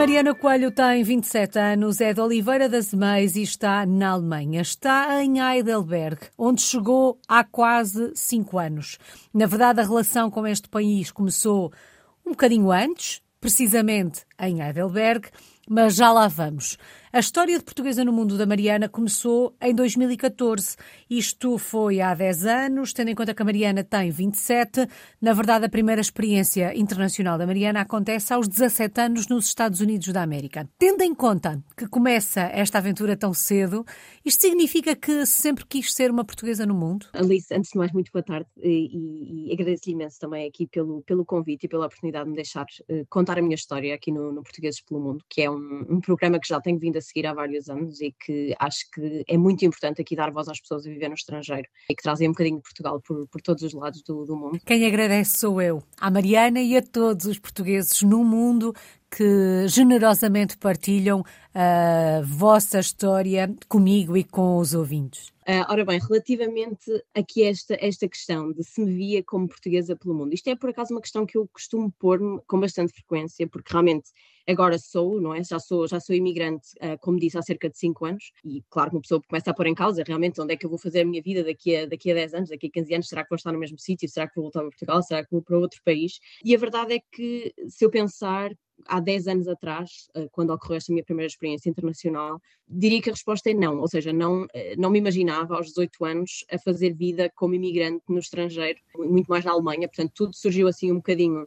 Mariana Coelho tem 27 anos, é de Oliveira das Meias e está na Alemanha. Está em Heidelberg, onde chegou há quase 5 anos. Na verdade, a relação com este país começou um bocadinho antes, precisamente em Heidelberg, mas já lá vamos. A história de Portuguesa no Mundo da Mariana começou em 2014. Isto foi há 10 anos, tendo em conta que a Mariana tem 27. Na verdade, a primeira experiência internacional da Mariana acontece aos 17 anos nos Estados Unidos da América. Tendo em conta que começa esta aventura tão cedo, isto significa que sempre quis ser uma portuguesa no mundo? Alice, antes de mais, muito boa tarde e, e agradeço-lhe imenso também aqui pelo, pelo convite e pela oportunidade de me deixar uh, contar a minha história aqui no, no Portugueses pelo Mundo, que é um, um programa que já tenho vindo a seguir há vários anos e que acho que é muito importante aqui dar voz às pessoas a viver no estrangeiro e que trazem um bocadinho de Portugal por, por todos os lados do, do mundo. Quem agradece sou eu, à Mariana e a todos os portugueses no mundo que generosamente partilham a vossa história comigo e com os ouvintes. Uh, ora bem, relativamente aqui esta, esta questão de se me via como portuguesa pelo mundo, isto é por acaso uma questão que eu costumo pôr-me com bastante frequência, porque realmente agora sou, não é? Já sou, já sou imigrante, uh, como disse, há cerca de 5 anos, e claro que uma pessoa começa a pôr em causa realmente onde é que eu vou fazer a minha vida daqui a, daqui a 10 anos, daqui a 15 anos, será que vou estar no mesmo sítio, será que vou voltar para Portugal, será que vou para outro país? E a verdade é que se eu pensar há 10 anos atrás, eh, quando ocorreu esta minha primeira experiência internacional, diria que a resposta é não, ou seja, não, eh, não me imaginava aos 18 anos a fazer vida como imigrante no estrangeiro, muito mais na Alemanha, portanto tudo surgiu assim um bocadinho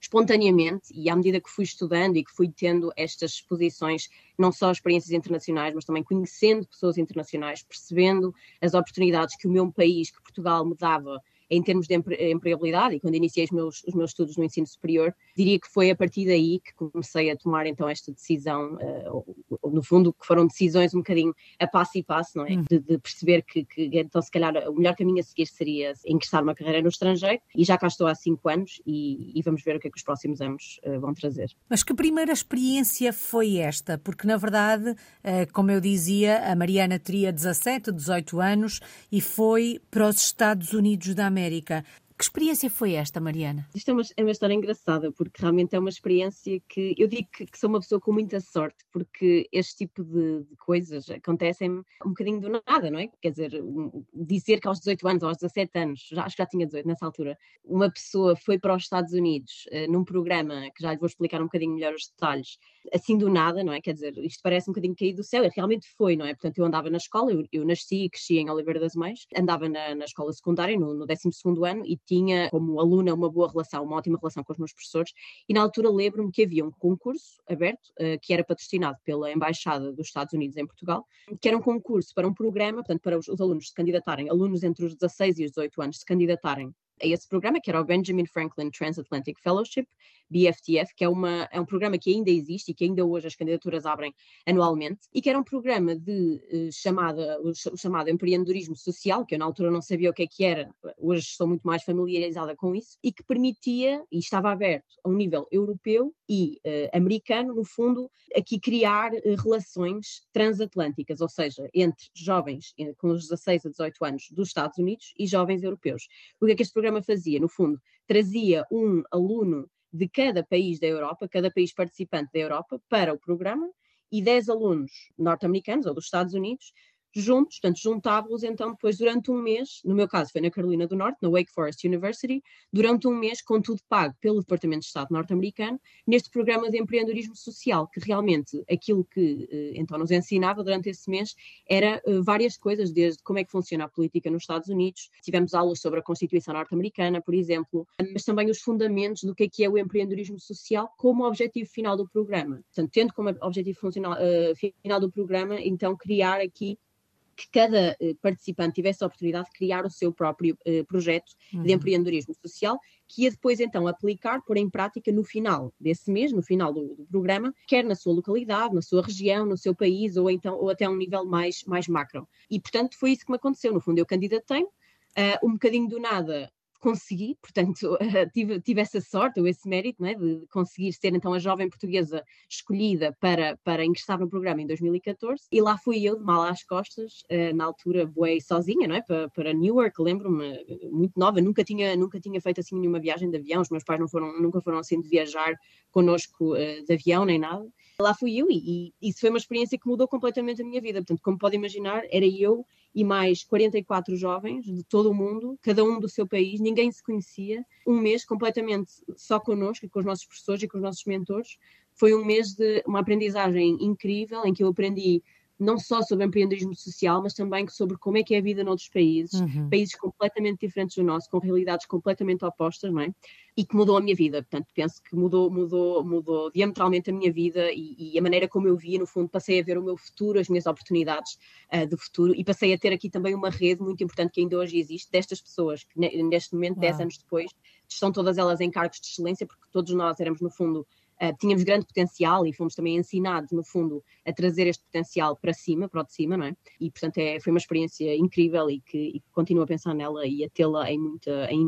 espontaneamente e à medida que fui estudando e que fui tendo estas exposições, não só experiências internacionais, mas também conhecendo pessoas internacionais, percebendo as oportunidades que o meu país, que Portugal me dava em termos de empregabilidade, e quando iniciei os meus, os meus estudos no ensino superior, diria que foi a partir daí que comecei a tomar então esta decisão, uh, no fundo, que foram decisões um bocadinho a passo e passo, não é? Hum. De, de, perceber que, que, então, se calhar, o melhor caminho a seguir seria ingressar uma carreira no estrangeiro, e já cá estou há cinco anos, e, e vamos ver o que é que os próximos anos uh, vão trazer. Mas que primeira experiência foi esta? Porque, na verdade, uh, como eu dizia, a Mariana teria 17, 18 anos e foi para os Estados Unidos da América. América. Que experiência foi esta, Mariana? Isto é uma, é uma história engraçada, porque realmente é uma experiência que eu digo que, que sou uma pessoa com muita sorte, porque este tipo de, de coisas acontecem um bocadinho do nada, não é? Quer dizer, dizer que aos 18 anos, aos 17 anos, já, acho que já tinha 18 nessa altura, uma pessoa foi para os Estados Unidos uh, num programa que já lhe vou explicar um bocadinho melhor os detalhes, assim do nada, não é? Quer dizer, isto parece um bocadinho caído do céu, e realmente foi, não é? Portanto, eu andava na escola, eu, eu nasci e cresci em Oliveira das Mães, andava na, na escola secundária, no, no 12 ano, e tinha como aluna uma boa relação, uma ótima relação com os meus professores, e na altura lembro-me que havia um concurso aberto, uh, que era patrocinado pela Embaixada dos Estados Unidos em Portugal, que era um concurso para um programa, portanto, para os, os alunos se candidatarem, alunos entre os 16 e os 18 anos se candidatarem a esse programa, que era o Benjamin Franklin Transatlantic Fellowship, BFTF, que é, uma, é um programa que ainda existe e que ainda hoje as candidaturas abrem anualmente, e que era um programa de uh, chamada, o, chamado empreendedorismo social, que eu na altura não sabia o que é que era, hoje estou muito mais familiarizada com isso, e que permitia, e estava aberto a um nível europeu e uh, americano, no fundo, aqui criar uh, relações transatlânticas, ou seja, entre jovens com os 16 a 18 anos dos Estados Unidos e jovens europeus. O que é que este programa fazia? No fundo, trazia um aluno de cada país da Europa, cada país participante da Europa, para o programa, e 10 alunos norte-americanos ou dos Estados Unidos juntos, portanto, juntávamos então depois durante um mês, no meu caso foi na Carolina do Norte, na Wake Forest University, durante um mês, com tudo pago pelo Departamento de Estado norte-americano, neste programa de empreendedorismo social, que realmente aquilo que eh, então nos ensinava durante esse mês era eh, várias coisas, desde como é que funciona a política nos Estados Unidos, tivemos aulas sobre a Constituição norte-americana, por exemplo, mas também os fundamentos do que é que é o empreendedorismo social como objetivo final do programa. Portanto, tendo como objetivo funcional, uh, final do programa, então criar aqui que cada eh, participante tivesse a oportunidade de criar o seu próprio uh, projeto uhum. de empreendedorismo social, que ia depois então aplicar, pôr em prática no final desse mês, no final do, do, programa, quer na sua localidade, na sua região, no seu país, ou então ou até um nível mais, mais macro. E portanto foi isso que me aconteceu. No fundo, eu candidatei, uh, um bocadinho do nada consegui, portanto, tive, tive essa sorte, ou esse mérito, é, de conseguir ser então a jovem portuguesa escolhida para, para ingressar no programa em 2014, e lá fui eu, de mal às costas, uh, na altura voei sozinha, não é, para, para Newark, lembro-me, muito nova, nunca tinha, nunca tinha feito assim nenhuma viagem de avião, os meus pais não foram, nunca foram assim de viajar connosco de avião nem nada, lá fui eu e, e, isso foi uma experiência que mudou completamente a minha vida. Portanto, como pode imaginar, era eu e mais 44 jovens de todo o mundo, cada um do seu país, ninguém se conhecia, um mês completamente só connosco, com os nossos professores e com os nossos mentores. Foi um mês de uma aprendizagem incrível em que eu aprendi não só sobre empreendedorismo social, mas também sobre como é que é a vida noutros países, uhum. países completamente diferentes do nosso, com realidades completamente opostas, não é? E que mudou a minha vida. Portanto, penso que mudou, mudou, mudou diametralmente a minha vida e, e a maneira como eu via, no fundo, passei a ver o meu futuro, as minhas oportunidades uh, de futuro e passei a ter aqui também uma rede muito importante que ainda hoje existe destas pessoas que neste momento, Uau. 10 anos depois, estão todas elas em cargos de excelência, porque todos nós éramos, no fundo, uh, tínhamos grande potencial e fomos também ensinados, no fundo, a trazer este potencial para cima, para o de cima, não é? E, portanto, é, foi uma experiência incrível e que, e continuo a pensar nela e a tê-la em, muita, em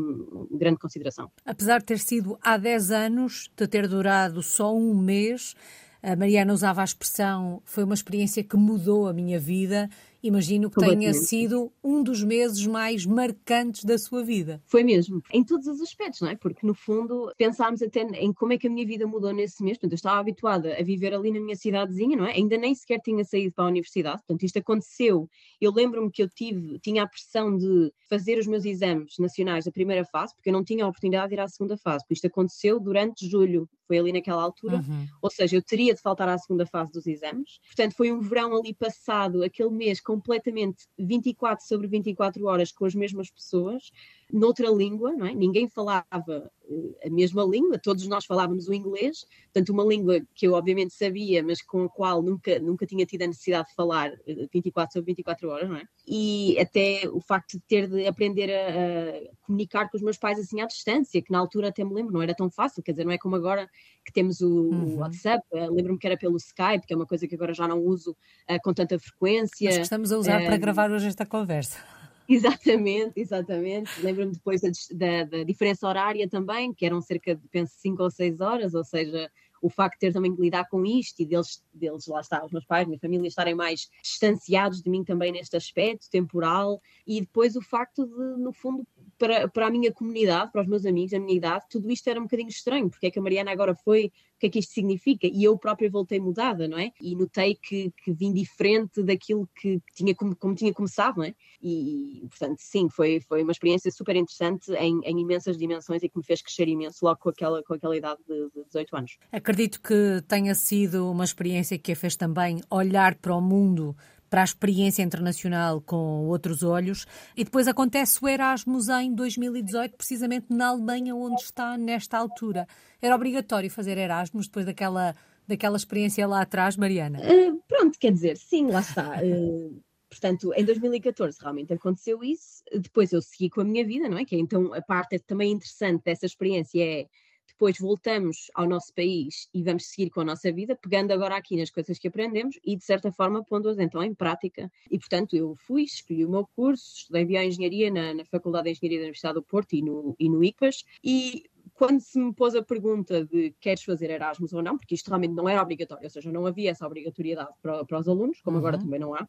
grande consideração. Apesar de ter sido há 10 anos, de ter durado só um mês, a Mariana usava a expressão foi uma experiência que mudou a minha vida Imagino que tenha sido um dos meses mais marcantes da sua vida. Foi mesmo, em todos os aspectos, não é? Porque no fundo pensámos até em como é que a minha vida mudou nesse mês. Portanto, eu estava habituada a viver ali na minha cidadezinha, não é? Ainda nem sequer tinha saído para a universidade. Portanto, isto aconteceu. Eu lembro-me que eu tive, tinha a pressão de fazer os meus exames nacionais da primeira fase, porque eu não tinha a oportunidade de ir à segunda fase. Porque isto aconteceu durante julho, foi ali naquela altura. Uhum. Ou seja, eu teria de faltar à segunda fase dos exames. Portanto, foi um verão ali passado, aquele mês com completamente 24 sobre 24 horas com as mesmas pessoas, noutra língua, não é? Ninguém falava a mesma língua, todos nós falávamos o inglês, portanto, uma língua que eu obviamente sabia, mas com a qual nunca, nunca tinha tido a necessidade de falar 24 eh, sobre 24 horas, não é? E até o facto de ter de aprender a, a comunicar com os meus pais assim à distância, que na altura até me lembro, não era tão fácil, quer dizer, não é como agora que temos o, uhum. WhatsApp, eh, lembro-me que era pelo Skype, que é uma coisa que agora já não uso uh, com tanta frequência. Mas que estamos a usar uh, para gravar hoje esta conversa. Exatamente, exatamente. Lembro-me depois da, da, da, diferença horária também, que eram cerca de, penso, 5 ou 6 horas, ou seja, o facto de ter também que lidar com isto e deles, deles, lá está, os meus pais, minha família estarem mais distanciados de mim também neste aspecto temporal, e depois o facto de, no fundo, para, para a minha comunidade, para os meus amigos, a minha idade, tudo isto era um bocadinho estranho, porque é que a Mariana agora foi, o que é que isto significa? E eu própria voltei mudada, não é? E notei que, que vim diferente daquilo que tinha como, como tinha começado, não é? E, portanto, sim, foi, foi uma experiência super interessante em, em, imensas dimensões e que me fez crescer imenso logo com aquela, com aquela idade de, de 18 anos. Acredito que tenha sido uma experiência que a fez também olhar para o mundo para a experiência internacional com outros olhos. E depois acontece o Erasmus em 2018, precisamente na Alemanha, onde está nesta altura. Era obrigatório fazer Erasmus depois daquela, daquela experiência lá atrás, Mariana? Uh, pronto, quer dizer, sim, lá está. Uh, portanto, em 2014 realmente aconteceu isso. Depois eu segui com a minha vida, não é? Que é, então a parte também interessante dessa experiência é depois voltamos ao nosso país e vamos seguir com a nossa vida, pegando agora aqui nas coisas que aprendemos e, de certa forma, pondo-as então em prática. E, portanto, eu fui, escolhi o meu curso, estudei bioengenharia na, na Faculdade de Engenharia da Universidade do Porto e no, e no ICAS, e quando se me pôs a pergunta de queres fazer Erasmus ou não, porque isto realmente não era obrigatório, ou seja, não havia essa obrigatoriedade para, para os alunos, como uhum. agora também não há.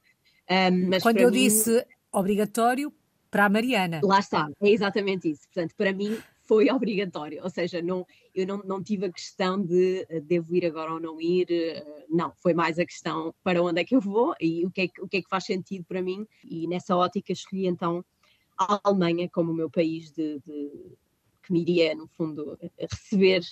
Um, quando eu mim, disse obrigatório, para a Mariana. Lá está, é exatamente isso. Portanto, para mim foi obrigatório, ou seja, não, eu não, não tive a questão de uh, devo ir agora ou não ir, uh, não, foi mais a questão para onde é que eu vou e o que é que, o que, é que faz sentido para mim, e nessa ótica escolhi então a Alemanha como o meu país de, de que me iria, no fundo, receber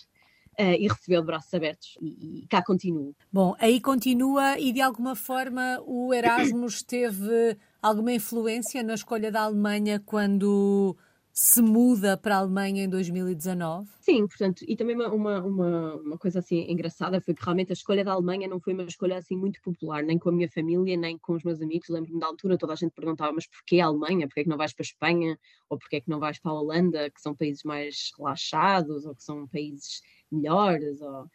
Uh, e recebeu de braços abertos. E, e, cá continuo. Bom, aí continua e de alguma forma o Erasmus teve alguma influência na escolha da Alemanha quando se muda para a Alemanha em 2019? Sim, portanto, e também uma, uma, uma, coisa assim engraçada foi que realmente a escolha da Alemanha não foi uma escolha assim muito popular, nem com a minha família, nem com os meus amigos. Lembro-me da altura, toda a gente perguntava, mas porquê a Alemanha? Porquê é que não vais para a Espanha? Ou porquê é que não vais para a Holanda, que são países mais relaxados, ou que são países melhores? Ou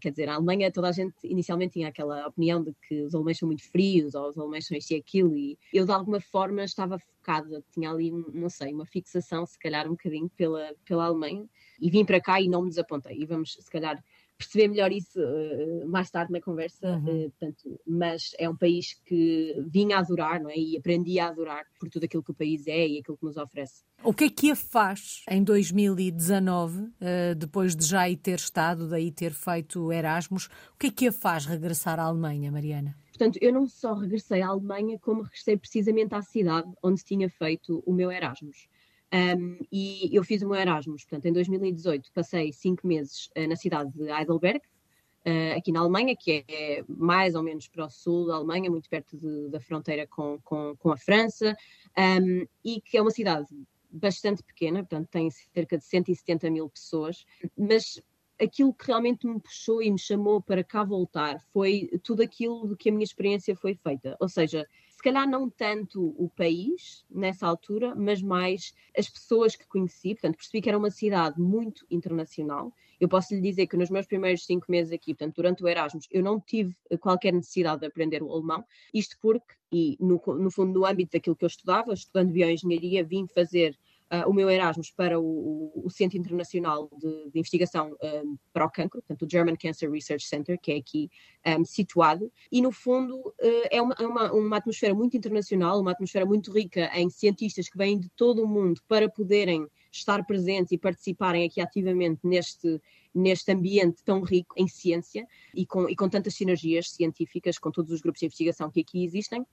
quer dizer, a Alemanha, toda a gente inicialmente tinha aquela opinião de que os alemães são muito frios, ou os alemães são isto e aquilo, e eu de alguma forma estava focada, tinha ali, não sei, uma fixação, se calhar um bocadinho pela, pela Alemanha, e vim para cá e não me desapontei. E vamos, se calhar, perceber melhor isso uh, mais tarde na conversa, uhum. uh, portanto, mas é um país que vinha a adorar, não é? E aprendi a adorar por tudo aquilo que o país é e aquilo que nos oferece. O que é que a faz em 2019, uh, depois de já aí ter estado, daí ter feito Erasmus, o que é que a faz regressar à Alemanha, Mariana? Portanto, eu não só regressei à Alemanha, como regressei precisamente à cidade onde tinha feito o meu Erasmus. Um, e eu fiz o meu Erasmus, portanto, em 2018 passei cinco meses uh, na cidade de Heidelberg, uh, aqui na Alemanha, que é mais ou menos para o sul da Alemanha, muito perto de, da fronteira com, com, com a França, um, e que é uma cidade bastante pequena, portanto, tem cerca de 170 mil pessoas, mas aquilo que realmente me puxou e me chamou para cá voltar foi tudo aquilo de que a minha experiência foi feita. Ou seja, calhar não tanto o país nessa altura, mas mais as pessoas que conheci. Portanto, percebi que era uma cidade muito internacional. Eu posso lhe dizer que nos meus primeiros cinco meses aqui, portanto, durante o Erasmus, eu não tive qualquer necessidade de aprender o alemão. Isto porque, e no, no fundo, no âmbito daquilo que eu estudava, estudando bioengenharia, vim fazer uh, o meu Erasmus para o, o Centro Internacional de, de Investigação um, para o Cancro, portanto, o German Cancer Research Center, que é aqui um, situado, e no fundo uh, é, uma, é uma, uma, atmosfera muito internacional, uma atmosfera muito rica em cientistas que vêm de todo o mundo para poderem estar presentes e participarem aqui ativamente neste, neste ambiente tão rico em ciência e com, e com tantas sinergias científicas com todos os grupos de investigação que aqui existem.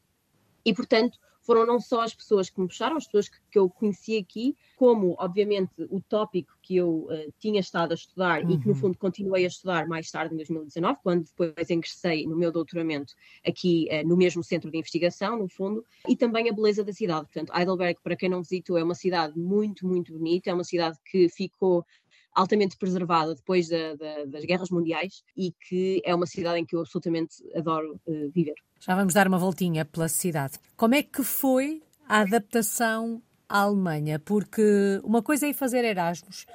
E, portanto, foram não só as pessoas que me puxaram, as pessoas que, que eu conheci aqui, como, obviamente, o tópico que eu uh, tinha estado a estudar uhum. e que, no uhum. fundo, continuei a estudar mais tarde, em 2019, quando depois ingressei no meu doutoramento aqui uh, no mesmo centro de investigação, no fundo, e também a beleza da cidade. Portanto, Heidelberg, para quem não visitou, é uma cidade muito, muito bonita, é uma cidade que ficou altamente preservada depois da, da, das guerras mundiais e que é uma cidade em que eu absolutamente adoro uh, viver. Já vamos dar uma voltinha pela cidade. Como é que foi a adaptação à Alemanha? Porque uma coisa é fazer Erasmus,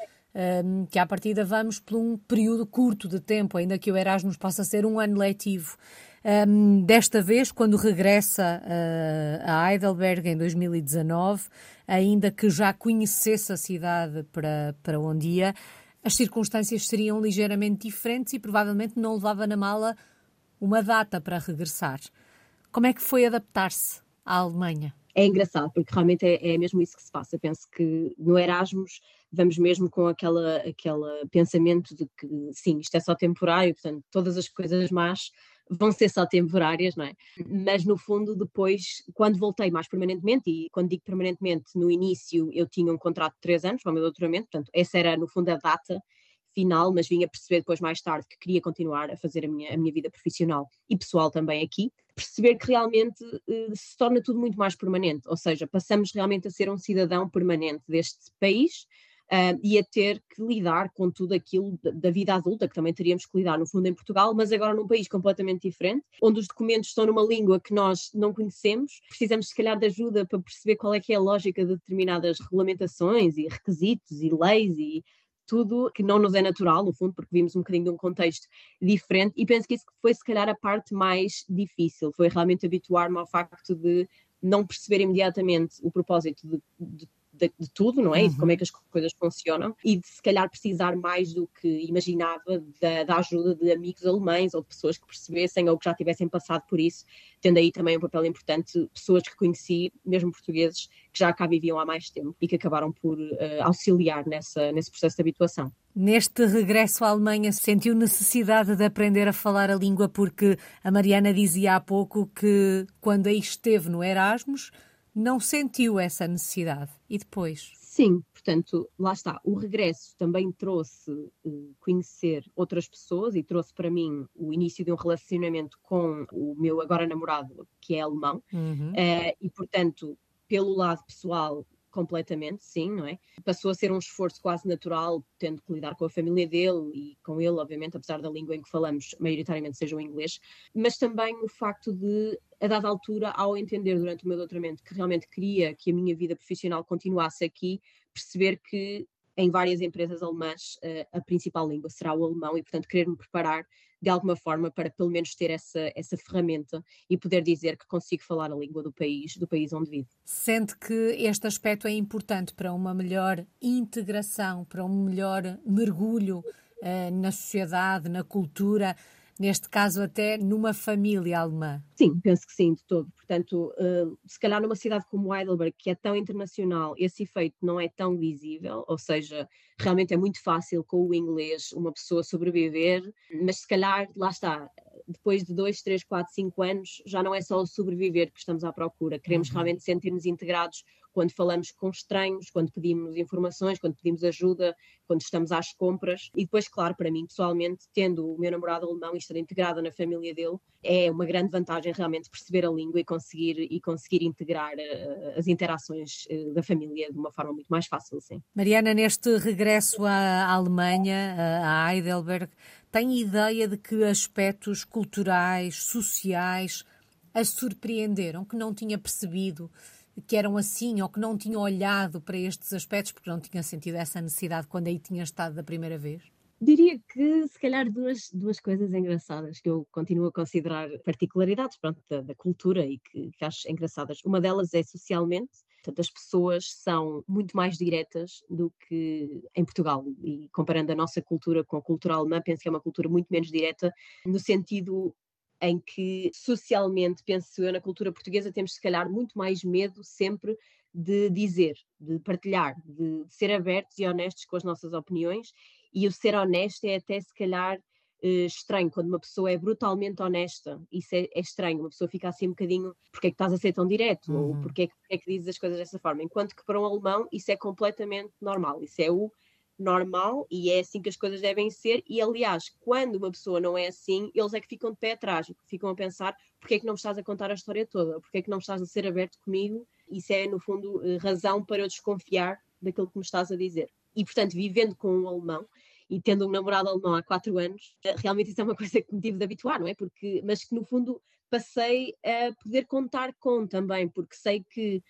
que à partida vamos por um período curto de tempo, ainda que o Erasmus possa ser um ano letivo. Desta vez, quando regressa uh, a Heidelberg em 2019, ainda que já conhecesse a cidade para, para onde ia, as circunstâncias seriam ligeiramente diferentes e provavelmente não levava na mala uma data para regressar. Como é que foi adaptar-se à Alemanha? É engraçado, porque realmente é, é, mesmo isso que se passa. Penso que no Erasmus vamos mesmo com aquela, aquele pensamento de que sim, isto é só temporário, portanto, todas as coisas más vão ser só temporárias, não é? Mas no fundo, depois, quando voltei mais permanentemente, e quando digo permanentemente, no início eu tinha um contrato de três anos para o meu doutoramento, portanto, essa era no fundo a data final, mas vim a perceber depois mais tarde que queria continuar a fazer a minha, a minha vida profissional e pessoal também aqui, perceber que realmente uh, se torna tudo muito mais permanente, ou seja, passamos realmente a ser um cidadão permanente deste país, Uh, e a ter que lidar com tudo aquilo da, da, vida adulta, que também teríamos que lidar no fundo em Portugal, mas agora num país completamente diferente, onde os documentos estão numa língua que nós não conhecemos, precisamos se calhar de ajuda para perceber qual é que é a lógica de determinadas regulamentações e requisitos e leis e tudo que não nos é natural, no fundo, porque vimos um bocadinho de um contexto diferente, e penso que isso foi se calhar a parte mais difícil, foi realmente habituar-me ao facto de não perceber imediatamente o propósito de, de de, de, tudo, não é? Uhum. E de como é que as coisas funcionam e de se calhar precisar mais do que imaginava da, da, ajuda de amigos alemães ou de pessoas que percebessem ou que já tivessem passado por isso, tendo aí também um papel importante pessoas que conheci, mesmo portugueses, que já cá viviam há mais tempo e que acabaram por uh, auxiliar nessa, nesse processo de habituação. Neste regresso à Alemanha, sentiu necessidade de aprender a falar a língua porque a Mariana dizia há pouco que quando aí esteve no Erasmus não sentiu essa necessidade. E depois? Sim, portanto, lá está. O regresso também trouxe uh, conhecer outras pessoas e trouxe para mim o início de um relacionamento com o meu agora namorado, que é alemão. Uhum. Uh, e, portanto, pelo lado pessoal, completamente, sim, não é? Passou a ser um esforço quase natural, tendo que lidar com a família dele e com ele, obviamente, apesar da língua em que falamos maioritariamente seja o inglês, mas também o facto de, a dada altura, ao entender durante o meu doutoramento que realmente queria que a minha vida profissional continuasse aqui, perceber que em várias empresas alemãs a principal língua será o alemão e, portanto, querer me preparar de alguma forma para pelo menos ter essa, essa ferramenta e poder dizer que consigo falar a língua do país, do país onde vivo. Sente que este aspecto é importante para uma melhor integração, para um melhor mergulho uh, na sociedade, na cultura, neste caso até numa família alemã? Sim, penso que sim, de todo. Portanto, uh, se calhar numa cidade como Heidelberg, que é tão internacional, esse efeito não é tão visível, ou seja, realmente é muito fácil com o inglês uma pessoa sobreviver, mas se calhar, lá está, depois de dois, três, quatro, cinco anos, já não é só o sobreviver que estamos à procura, queremos uhum. realmente sentir-nos integrados quando falamos com estranhos, quando pedimos informações, quando pedimos ajuda, quando estamos às compras. E depois, claro, para mim pessoalmente, tendo o meu namorado alemão e estar integrada na família dele, é uma grande vantagem realmente perceber a língua e conseguir, e conseguir integrar uh, as interações uh, da família de uma forma muito mais fácil, sim. Mariana, neste regresso à Alemanha, a Heidelberg, tem ideia de que aspectos culturais, sociais, a surpreenderam, que não tinha percebido que eram assim ou que não tinham olhado para estes aspectos porque não tinham sentido essa necessidade quando aí tinha estado da primeira vez? Diria que, se calhar, duas, duas coisas engraçadas que eu continuo a considerar particularidades pronto, da, da cultura e que, que acho engraçadas. Uma delas é socialmente, portanto, as pessoas são muito mais diretas do que em Portugal. E comparando a nossa cultura com a cultura alemã, penso que é uma cultura muito menos direta, no sentido em que socialmente, penso eu, na cultura portuguesa temos se calhar muito mais medo sempre de dizer, de partilhar, de, de ser abertos e honestos com as nossas opiniões e o ser honesto é até se calhar Uh, estranho quando uma pessoa é brutalmente honesta. Isso é, é, estranho. Uma pessoa fica assim um bocadinho porque é que estás a ser tão direto uhum. ou porque é, que, porque é que dizes as coisas dessa forma. Enquanto que para um alemão isso é completamente normal. Isso é o normal e é assim que as coisas devem ser. E aliás, quando uma pessoa não é assim, eles é que ficam de pé atrás, ficam a pensar porque é que não me estás a contar a história toda, porque é que não estás a ser aberto comigo. Isso é, no fundo, eh, razão para eu desconfiar daquilo que me estás a dizer. E, portanto, vivendo com um alemão e tendo um namorado alemão há quatro anos, eh, realmente isso é uma coisa que me tive de habituar, não é? Porque, mas que, no fundo, passei a poder contar com também, porque sei que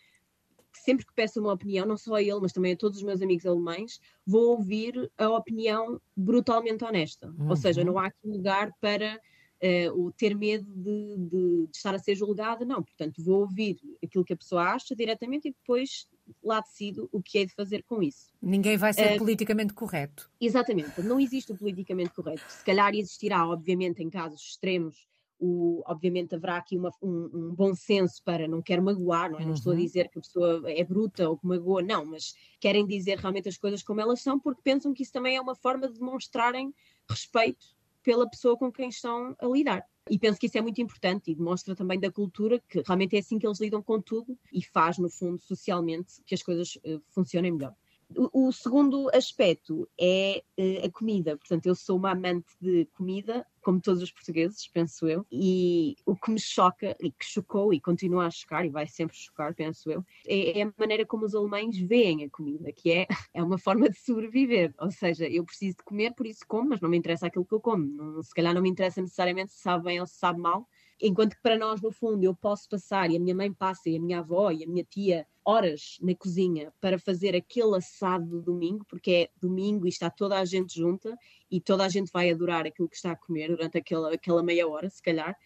sempre que peço uma opinião, não só a ele, mas também a todos os meus amigos alemães, vou ouvir a opinião brutalmente honesta. Uhum. Ou seja, não há aqui lugar para uh, o ter medo de, de, de, estar a ser julgada, não. Portanto, vou ouvir aquilo que a pessoa acha diretamente e depois lá decido o que é de fazer com isso. Ninguém vai ser uh, politicamente correto. Exatamente, não existe o politicamente correto. Se calhar existirá, obviamente, em casos extremos, o, obviamente haverá aqui uma, um, um, bom senso para não quero magoar, não, é? não estou a uhum. dizer que a pessoa é bruta ou que magoa, não, mas querem dizer realmente as coisas como elas são porque pensam que isso também é uma forma de demonstrarem respeito pela pessoa com quem estão a lidar. E penso que isso é muito importante e demonstra também da cultura que realmente é assim que eles lidam com tudo e faz, no fundo, socialmente que as coisas uh, funcionem melhor. O, segundo aspecto é uh, a comida. Portanto, eu sou uma amante de comida, como todos os portugueses, penso eu. E o que me choca, e que chocou e continua a chocar, e vai sempre chocar, penso eu, é, é a maneira como os alemães veem a comida, que é, é uma forma de sobreviver. Ou seja, eu preciso de comer, por isso como, mas não me interessa aquilo que eu como. Não, se calhar não me interessa necessariamente se sabe bem ou se sabe mal. Enquanto que para nós, no fundo, eu posso passar, e a minha mãe passa, e a minha avó, e a minha tia horas na cozinha para fazer aquele assado do domingo, porque é domingo e está toda a gente junta e toda a gente vai adorar aquilo que está a comer durante aquela, aquela meia hora, se calhar.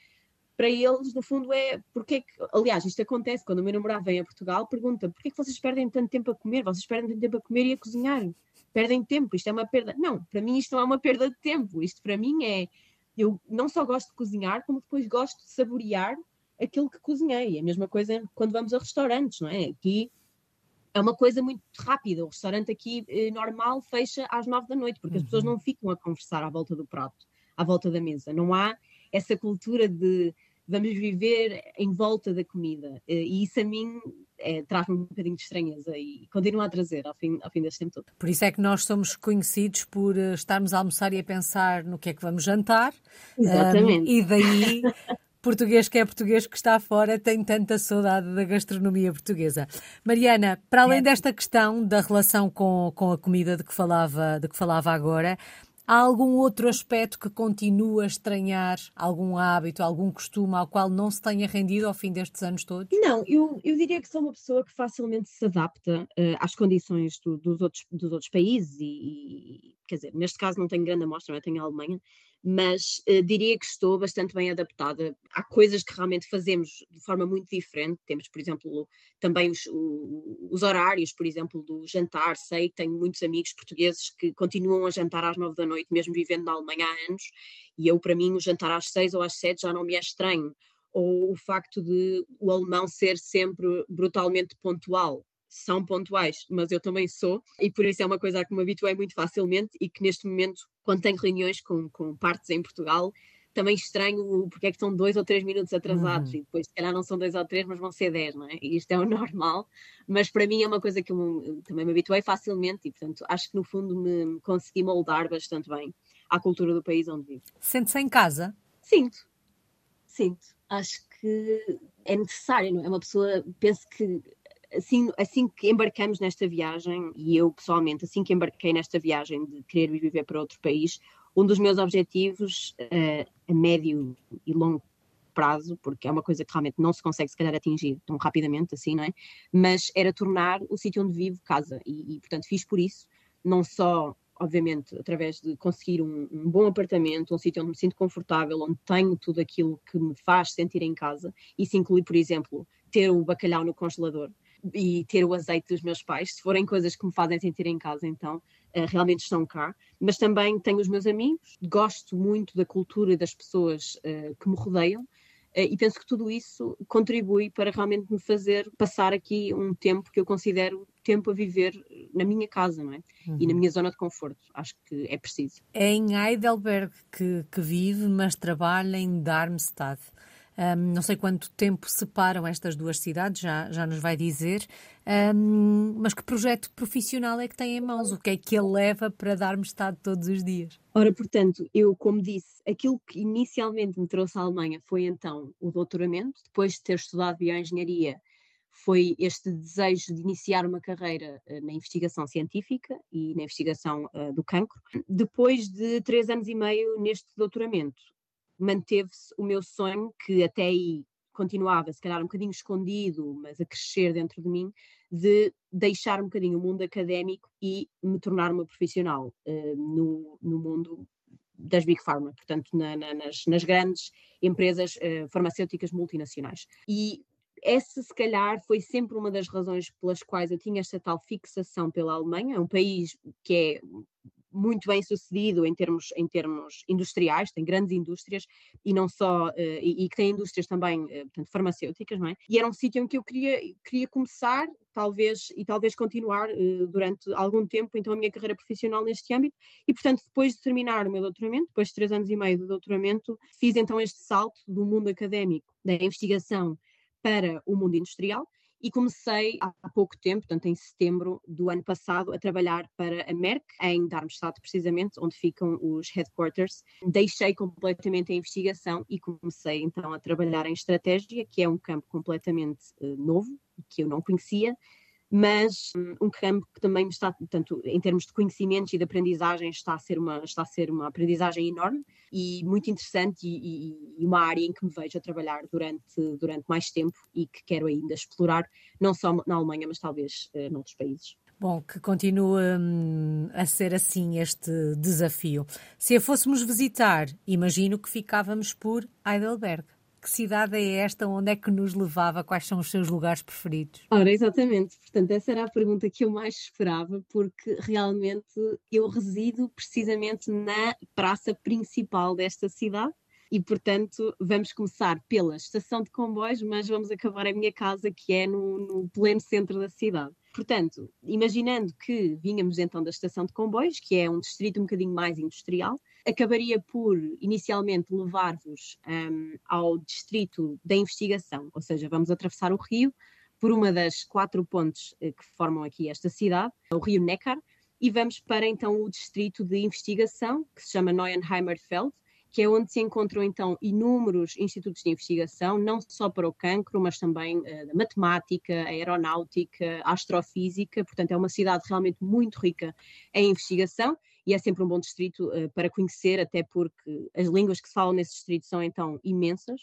Para eles, no fundo, é porque é que, aliás, isto acontece quando o meu namorado vem a Portugal, pergunta porquê é que vocês perdem tanto tempo a comer? Vocês perdem tanto tempo a comer e a cozinhar? Perdem tempo, isto é uma perda. Não, para mim isto não é uma perda de tempo, isto para mim é. Eu não só gosto de cozinhar, como depois gosto de saborear aquilo que cozinhei. A mesma coisa quando vamos a restaurantes, não é? Aqui é uma coisa muito rápida. O restaurante aqui eh, normal fecha às nove da noite, porque uhum. as pessoas uhum. não ficam a conversar à volta do prato, à volta da mesa. Não há essa cultura de vamos viver em volta da comida. Eh, e isso a mim é, traz-me um bocadinho de estranheza e continua a trazer ao fim, ao fim deste tempo todo. Por isso é que nós somos conhecidos por estarmos a almoçar e a pensar no que é que vamos jantar. Exatamente. Um, e daí português que é português que está fora tem tanta saudade da gastronomia portuguesa. Mariana, para além é. desta questão da relação com, com a comida de que falava, de que falava agora, Há algum outro aspecto que continua a estranhar? Algum hábito, algum costume ao qual não se tenha rendido ao fim destes anos todos? Não, eu, eu diria que sou uma pessoa que facilmente se adapta uh, às condições do, dos, outros, dos outros países e, e, quer dizer, neste caso não tenho grande amostra, não tenho a Alemanha, mas uh, diria que estou bastante bem adaptada. Há coisas que realmente fazemos de forma muito diferente. Temos, por exemplo, também os, os, horários, por exemplo, do jantar. Sei que tenho muitos amigos portugueses que continuam a jantar às nove da noite, mesmo vivendo na Alemanha há anos, e eu, para mim, o jantar às seis ou às sete já não me é estranho. Ou o facto de o alemão ser sempre brutalmente pontual são pontuais, mas eu também sou, e por isso é uma coisa a que me habituei muito facilmente e que neste momento, quando tenho reuniões com, com partes em Portugal, também estranho porque é que estão dois ou três minutos atrasados uhum. e depois se calhar não são dois ou três, mas vão ser dez, não é? E isto é o normal, mas para mim é uma coisa que eu também me habituei facilmente e portanto acho que no fundo me consegui moldar bastante bem à cultura do país onde vivo. Sente-se em casa? Sinto, sinto. Acho que é necessário, não é? Uma pessoa, penso que assim, assim que embarcamos nesta viagem, e eu pessoalmente, assim que embarquei nesta viagem de querer viver para outro país, um dos meus objetivos uh, a médio e longo prazo, porque é uma coisa que realmente não se consegue se calhar atingir tão rapidamente assim, não é? Mas era tornar o sítio onde vivo casa e, e portanto fiz por isso, não só obviamente através de conseguir um, um bom apartamento, um sítio onde me sinto confortável, onde tenho tudo aquilo que me faz sentir em casa, isso inclui, por exemplo, ter o bacalhau no congelador e ter o azeite dos meus pais, se forem coisas que me fazem sentir em casa, então uh, realmente estão cá. Mas também tenho os meus amigos, gosto muito da cultura e das pessoas uh, que me rodeiam. Uh, e penso que tudo isso contribui para realmente me fazer passar aqui um tempo que eu considero tempo a viver na minha casa, não é? Uhum. E na uhum. minha zona de conforto. Acho que é preciso. É em Heidelberg que, que vive, mas trabalha em Darmstadt. Um, não sei quanto tempo separam estas duas cidades, já, já nos vai dizer. Um, mas que projeto profissional é que tem em mãos? O que é que ele leva para dar-me estado todos os dias? Ora, portanto, eu, como disse, aquilo que inicialmente me trouxe à Alemanha foi então o doutoramento, depois de ter estudado bioengenharia foi este desejo de iniciar uma carreira uh, na investigação científica e na investigação uh, do cancro. Depois de três anos e meio neste doutoramento, manteve-se o meu sonho, que até aí continuava, se calhar um bocadinho escondido, mas a crescer dentro de mim, de deixar um bocadinho o mundo académico e me tornar uma profissional uh, no, no mundo das Big Pharma, portanto, na, na, nas, nas, grandes empresas uh, farmacêuticas multinacionais. E essa, se calhar, foi sempre uma das razões pelas quais eu tinha esta tal fixação pela Alemanha, um país que é muito bem sucedido em termos, em termos industriais, tem grandes indústrias e não só, uh, e, e, que tem indústrias também, uh, portanto, farmacêuticas, não é? E era um sítio em que eu queria, queria começar, talvez, e talvez continuar uh, durante algum tempo, então, a minha carreira profissional neste âmbito, e, portanto, depois de terminar o meu doutoramento, depois de três anos e meio de doutoramento, fiz então este salto do mundo académico, da investigação para o mundo industrial, e comecei há pouco tempo, portanto em setembro do ano passado, a trabalhar para a Merck em Darmstadt, precisamente, onde ficam os headquarters. Deixei completamente a investigação e comecei então a trabalhar em estratégia, que é um campo completamente uh, novo, que eu não conhecia, mas hum, um campo que também está, portanto, em termos de conhecimentos e de aprendizagem, está a ser uma, está a ser uma aprendizagem enorme e muito interessante e, e, e uma área em que me vejo a trabalhar durante, durante mais tempo e que quero ainda explorar, não só na Alemanha, mas talvez uh, noutros países. Bom, que continue hum, a ser assim este desafio. Se a fôssemos visitar, imagino que ficávamos por Heidelberg. Que cidade é esta? Onde é que nos levava? Quais são os seus lugares preferidos? Ora, exatamente. Portanto, essa era a pergunta que eu mais esperava, porque realmente eu resido precisamente na praça principal desta cidade. E, portanto, vamos começar pela estação de comboios, mas vamos acabar a minha casa, que é no, no pleno centro da cidade. Portanto, imaginando que vínhamos então da estação de comboios, que é um distrito um bocadinho mais industrial, acabaria por inicialmente levar-vos um, ao distrito da investigação, ou seja, vamos atravessar o rio por uma das quatro pontes eh, que formam aqui esta cidade, o rio Neckar, e vamos para então o distrito de investigação, que se chama Neuenheimerfeld, que é onde se encontram então inúmeros institutos de investigação, não só para o cancro, mas também uh, da matemática, aeronáutica, astrofísica, portanto é uma cidade realmente muito rica em investigação e é sempre um bom distrito uh, para conhecer, até porque as línguas que se falam nesse distrito são então imensas.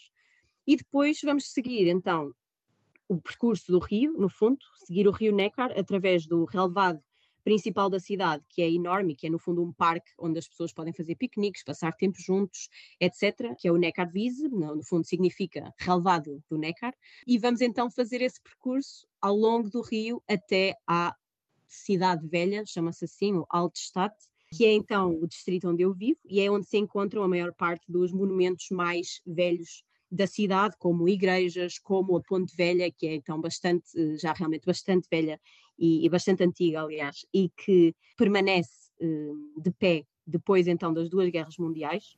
E depois vamos seguir então o percurso do rio, no fundo, seguir o rio Neckar através do relevado principal da cidade, que é enorme, que é no fundo um parque onde as pessoas podem fazer piqueniques, passar tempo juntos, etc., que é o Neckarwiese, no fundo significa relevado do Neckar, e vamos então fazer esse percurso ao longo do rio até à cidade velha, chama-se assim, o Altstadt, que é então o distrito onde eu vivo e é onde se encontram a maior parte dos monumentos mais velhos da cidade, como igrejas, como a Ponte Velha, que é então bastante, já realmente bastante velha e, e bastante antiga, aliás, e que permanece uh, de pé depois então das duas guerras mundiais,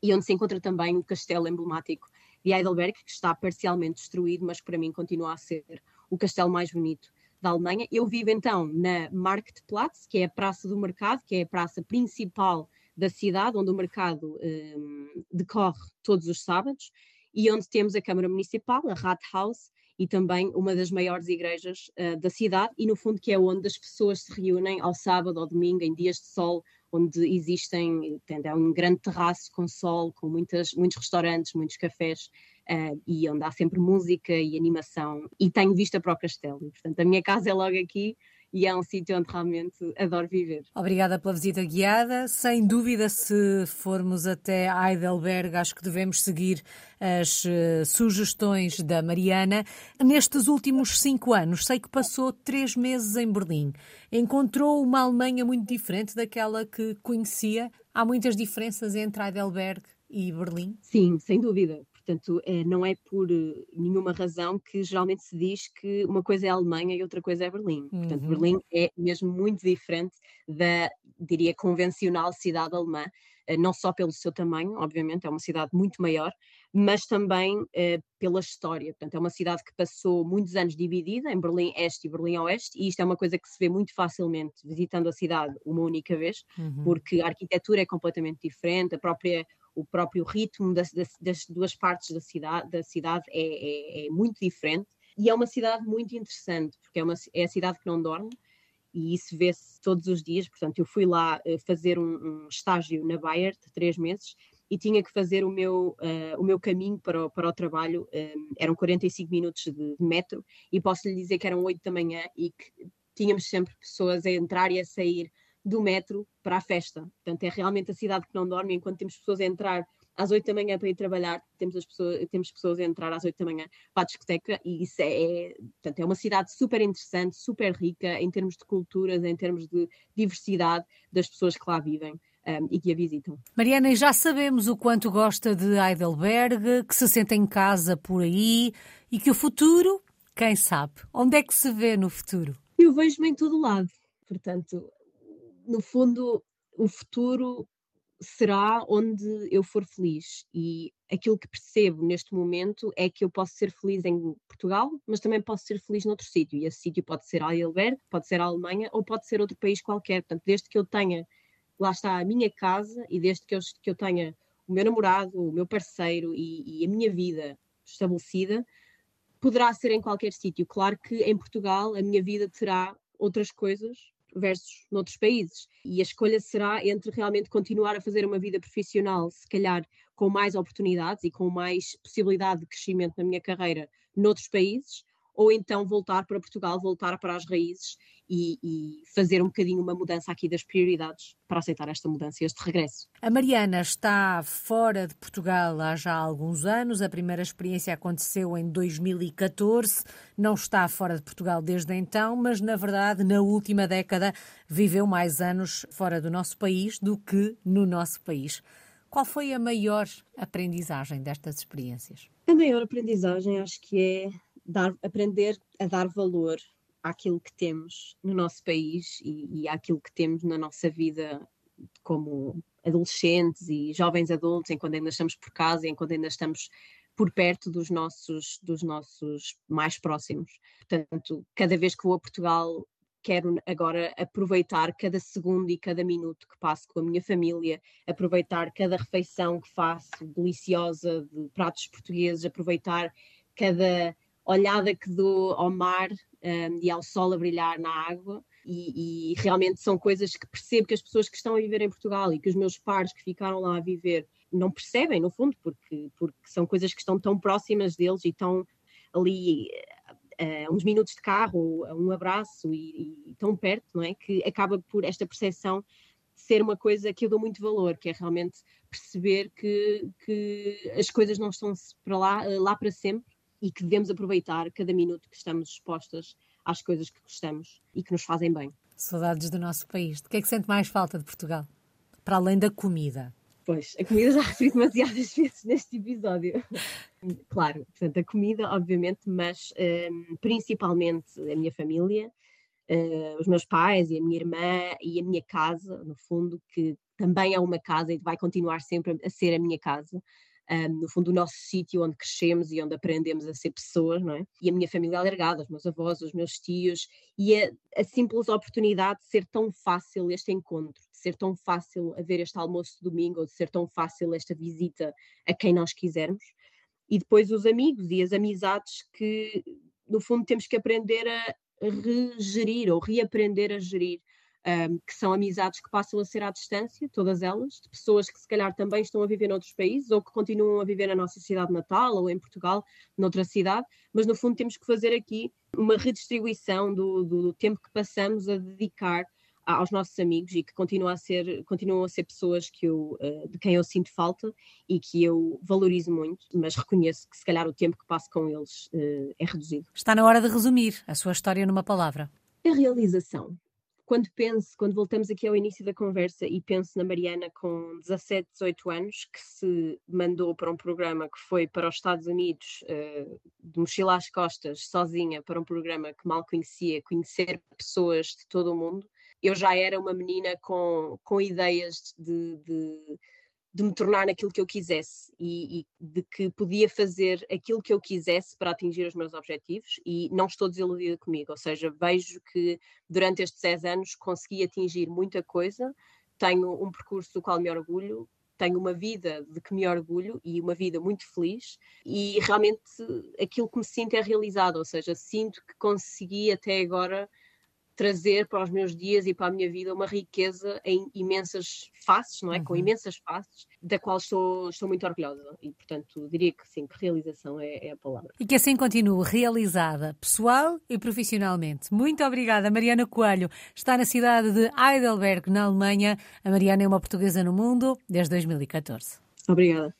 e onde se encontra também o castelo emblemático de Heidelberg, que está parcialmente destruído, mas para mim continua a ser o castelo mais bonito da Alemanha. Eu vivo então na Marktplatz, que é a praça do mercado, que é a praça principal da cidade, onde o mercado um, decorre todos os sábados, e onde temos a Câmara Municipal, a Rathaus, e também uma das maiores igrejas uh, da cidade, e no fundo que é onde as pessoas se reúnem ao sábado ou domingo, em dias de sol, onde existem, é um grande terraço com sol, com muitas, muitos restaurantes, muitos cafés, uh, e onde há sempre música e animação, e tenho vista para o castelo. E, portanto, a minha casa é logo aqui, e é um sítio onde realmente adoro viver. Obrigada pela visita guiada. Sem dúvida, se formos até Heidelberg, acho que devemos seguir as uh, sugestões da Mariana. Nestes últimos cinco anos, sei que passou três meses em Berlim. Encontrou uma Alemanha muito diferente daquela que conhecia. Há muitas diferenças entre Heidelberg e Berlim? Sim, sem dúvida. Portanto, é, não é por uh, nenhuma razão que geralmente se diz que uma coisa é a Alemanha e outra coisa é Berlim. Uhum. Portanto, Berlim é mesmo muito diferente da, diria, convencional cidade alemã, uh, não só pelo seu tamanho, obviamente, é uma cidade muito maior, mas também uh, pela história. Portanto, é uma cidade que passou muitos anos dividida em Berlim Este e Berlim Oeste, e isto é uma coisa que se vê muito facilmente visitando a cidade uma única vez, uhum. porque a arquitetura é completamente diferente, a própria o próprio ritmo das, das, das duas partes da cidade, da cidade é, é, é, muito diferente e é uma cidade muito interessante, porque é, uma, é a cidade que não dorme e isso vê-se todos os dias. Portanto, eu fui lá uh, fazer um, um, estágio na Bayer de três meses e tinha que fazer o meu, uh, o meu caminho para o, para o trabalho. Um, eh, eram 45 minutos de metro e posso lhe dizer que eram 8 da manhã e que tínhamos sempre pessoas a entrar e a sair do metro para a festa. Portanto, é realmente a cidade que não dorme, enquanto temos pessoas a entrar às 8 da manhã para ir trabalhar, temos, as pessoas, temos pessoas a entrar às 8 da manhã para a discoteca, e isso é, portanto, é uma cidade super interessante, super rica em termos de culturas, em termos de diversidade das pessoas que lá vivem. Um, e que a visitam. Mariana, e já sabemos o quanto gosta de Heidelberg, que se sente em casa por aí e que o futuro, quem sabe? Onde é que se vê no futuro? Eu vejo-me em todo lado. Portanto, no fundo, o futuro será onde eu for feliz. E aquilo que percebo neste momento é que eu posso ser feliz em Portugal, mas também posso ser feliz noutro sítio. E esse sítio pode ser a Heidelberg, pode ser a Alemanha ou pode ser outro país qualquer. Portanto, desde que eu tenha, lá está a minha casa e desde que eu, que eu tenha o meu namorado, o meu parceiro e, e a minha vida estabelecida, poderá ser em qualquer sítio. Claro que em Portugal a minha vida terá outras coisas versus noutros países. E a escolha será entre realmente continuar a fazer uma vida profissional, se calhar com mais oportunidades e com mais possibilidade de crescimento na minha carreira noutros países, ou então voltar para Portugal, voltar para as raízes e, e, fazer um bocadinho uma mudança aqui das prioridades para aceitar esta mudança e este regresso. A Mariana está fora de Portugal há já alguns anos, a primeira experiência aconteceu em 2014, não está fora de Portugal desde então, mas na verdade na última década viveu mais anos fora do nosso país do que no nosso país. Qual foi a maior aprendizagem destas experiências? A maior aprendizagem acho que é dar, aprender a dar valor àquilo que temos no nosso país e, e àquilo que temos na nossa vida como adolescentes e jovens adultos, enquanto ainda estamos por casa, enquanto ainda estamos por perto dos nossos, dos nossos mais próximos. Portanto, cada vez que vou a Portugal, quero agora aproveitar cada segundo e cada minuto que passo com a minha família, aproveitar cada refeição que faço, deliciosa, de pratos portugueses, aproveitar cada olhada que dou ao mar um, e ao sol a brilhar na água e, e, realmente são coisas que percebo que as pessoas que estão a viver em Portugal e que os meus pares que ficaram lá a viver não percebem, no fundo, porque, porque são coisas que estão tão próximas deles e estão ali uh, uns minutos de carro, um abraço e, e, tão perto, não é? Que acaba por esta percepção ser uma coisa que eu dou muito valor, que é realmente perceber que, que as coisas não estão para lá, lá para sempre e que devemos aproveitar cada minuto que estamos expostas às coisas que gostamos e que nos fazem bem. Saudades do nosso país. De que é que sente mais falta de Portugal? Para além da comida. Pois, a comida já referi demasiadas vezes neste episódio. claro, portanto, a comida, obviamente, mas um, principalmente a minha família, uh, os meus pais e a minha irmã e a minha casa, no fundo, que também é uma casa e vai continuar sempre a ser a minha casa um, no fundo, o nosso sítio onde crescemos e onde aprendemos a ser pessoas, não é? E a minha família alargada, os meus avós, os meus tios, e a, a simples oportunidade de ser tão fácil este encontro, de ser tão fácil haver este almoço de domingo, ou de ser tão fácil esta visita a quem nós quisermos. E depois os amigos e as amizades que, no fundo, temos que aprender a regerir ou reaprender a gerir um, que são amizades que passam a ser à distância, todas elas, de pessoas que se calhar também estão a viver noutros países ou que continuam a viver na nossa cidade natal ou em Portugal, noutra cidade, mas no fundo temos que fazer aqui uma redistribuição do, do tempo que passamos a dedicar aos nossos amigos e que continuam a ser, continuam a ser pessoas que eu, uh, de quem eu sinto falta e que eu valorizo muito, mas reconheço que se calhar o tempo que passo com eles uh, é reduzido. Está na hora de resumir a sua história numa palavra. A realização quando penso, quando voltamos aqui ao início da conversa e penso na Mariana com 17, 18 anos, que se mandou para um programa que foi para os Estados Unidos, uh, de mochila às costas, sozinha, para um programa que mal conhecia, conhecer pessoas de todo o mundo, eu já era uma menina com, com ideias de, de de me tornar naquilo que eu quisesse e, e, de que podia fazer aquilo que eu quisesse para atingir os meus objetivos e não estou desiludida comigo, ou seja, vejo que durante estes 10 anos consegui atingir muita coisa, tenho um percurso do qual me orgulho, tenho uma vida de que me orgulho e uma vida muito feliz e realmente aquilo que me sinto é realizado, ou seja, sinto que consegui até agora trazer para os meus dias e para a minha vida uma riqueza em imensas faces, não é? Uhum. Com imensas faces, da qual estou, estou muito orgulhosa. E, portanto, diria que sim, que realização é, é a palavra. E que assim continue realizada, pessoal e profissionalmente. Muito obrigada, Mariana Coelho. Está na cidade de Heidelberg, na Alemanha. A Mariana é uma portuguesa no mundo desde 2014. Obrigada.